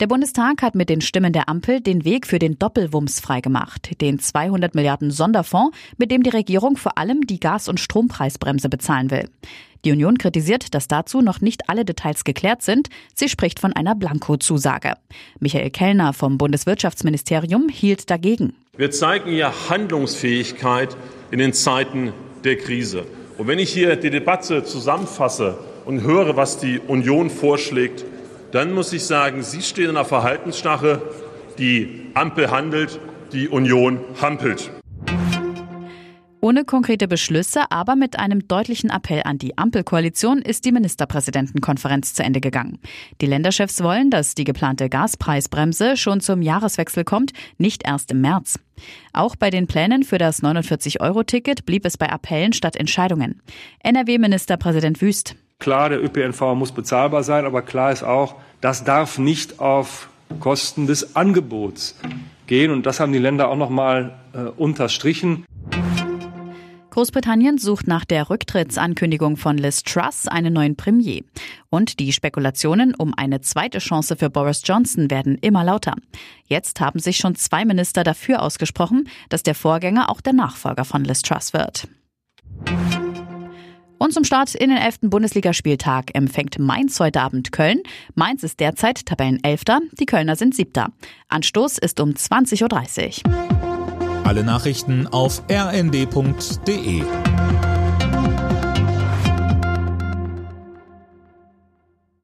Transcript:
Der Bundestag hat mit den Stimmen der Ampel den Weg für den Doppelwumms freigemacht, den 200 Milliarden Sonderfonds, mit dem die Regierung vor allem die Gas- und Strompreisbremse bezahlen will. Die Union kritisiert, dass dazu noch nicht alle Details geklärt sind. Sie spricht von einer Blankozusage. Michael Kellner vom Bundeswirtschaftsministerium hielt dagegen. Wir zeigen ja Handlungsfähigkeit in den Zeiten der Krise. Und wenn ich hier die Debatte zusammenfasse und höre, was die Union vorschlägt, dann muss ich sagen, Sie stehen in der Verhaltensstache. Die Ampel handelt, die Union hampelt. Ohne konkrete Beschlüsse, aber mit einem deutlichen Appell an die Ampelkoalition ist die Ministerpräsidentenkonferenz zu Ende gegangen. Die Länderchefs wollen, dass die geplante Gaspreisbremse schon zum Jahreswechsel kommt, nicht erst im März. Auch bei den Plänen für das 49-Euro-Ticket blieb es bei Appellen statt Entscheidungen. NRW-Ministerpräsident Wüst. Klar, der ÖPNV muss bezahlbar sein, aber klar ist auch, das darf nicht auf Kosten des Angebots gehen. Und das haben die Länder auch noch mal äh, unterstrichen. Großbritannien sucht nach der Rücktrittsankündigung von Liz Truss einen neuen Premier. Und die Spekulationen um eine zweite Chance für Boris Johnson werden immer lauter. Jetzt haben sich schon zwei Minister dafür ausgesprochen, dass der Vorgänger auch der Nachfolger von Liz Truss wird. Und zum Start in den 11. Bundesligaspieltag empfängt Mainz heute Abend Köln. Mainz ist derzeit Tabellenelfter, die Kölner sind Siebter. Anstoß ist um 20.30 Uhr. Alle Nachrichten auf rnd.de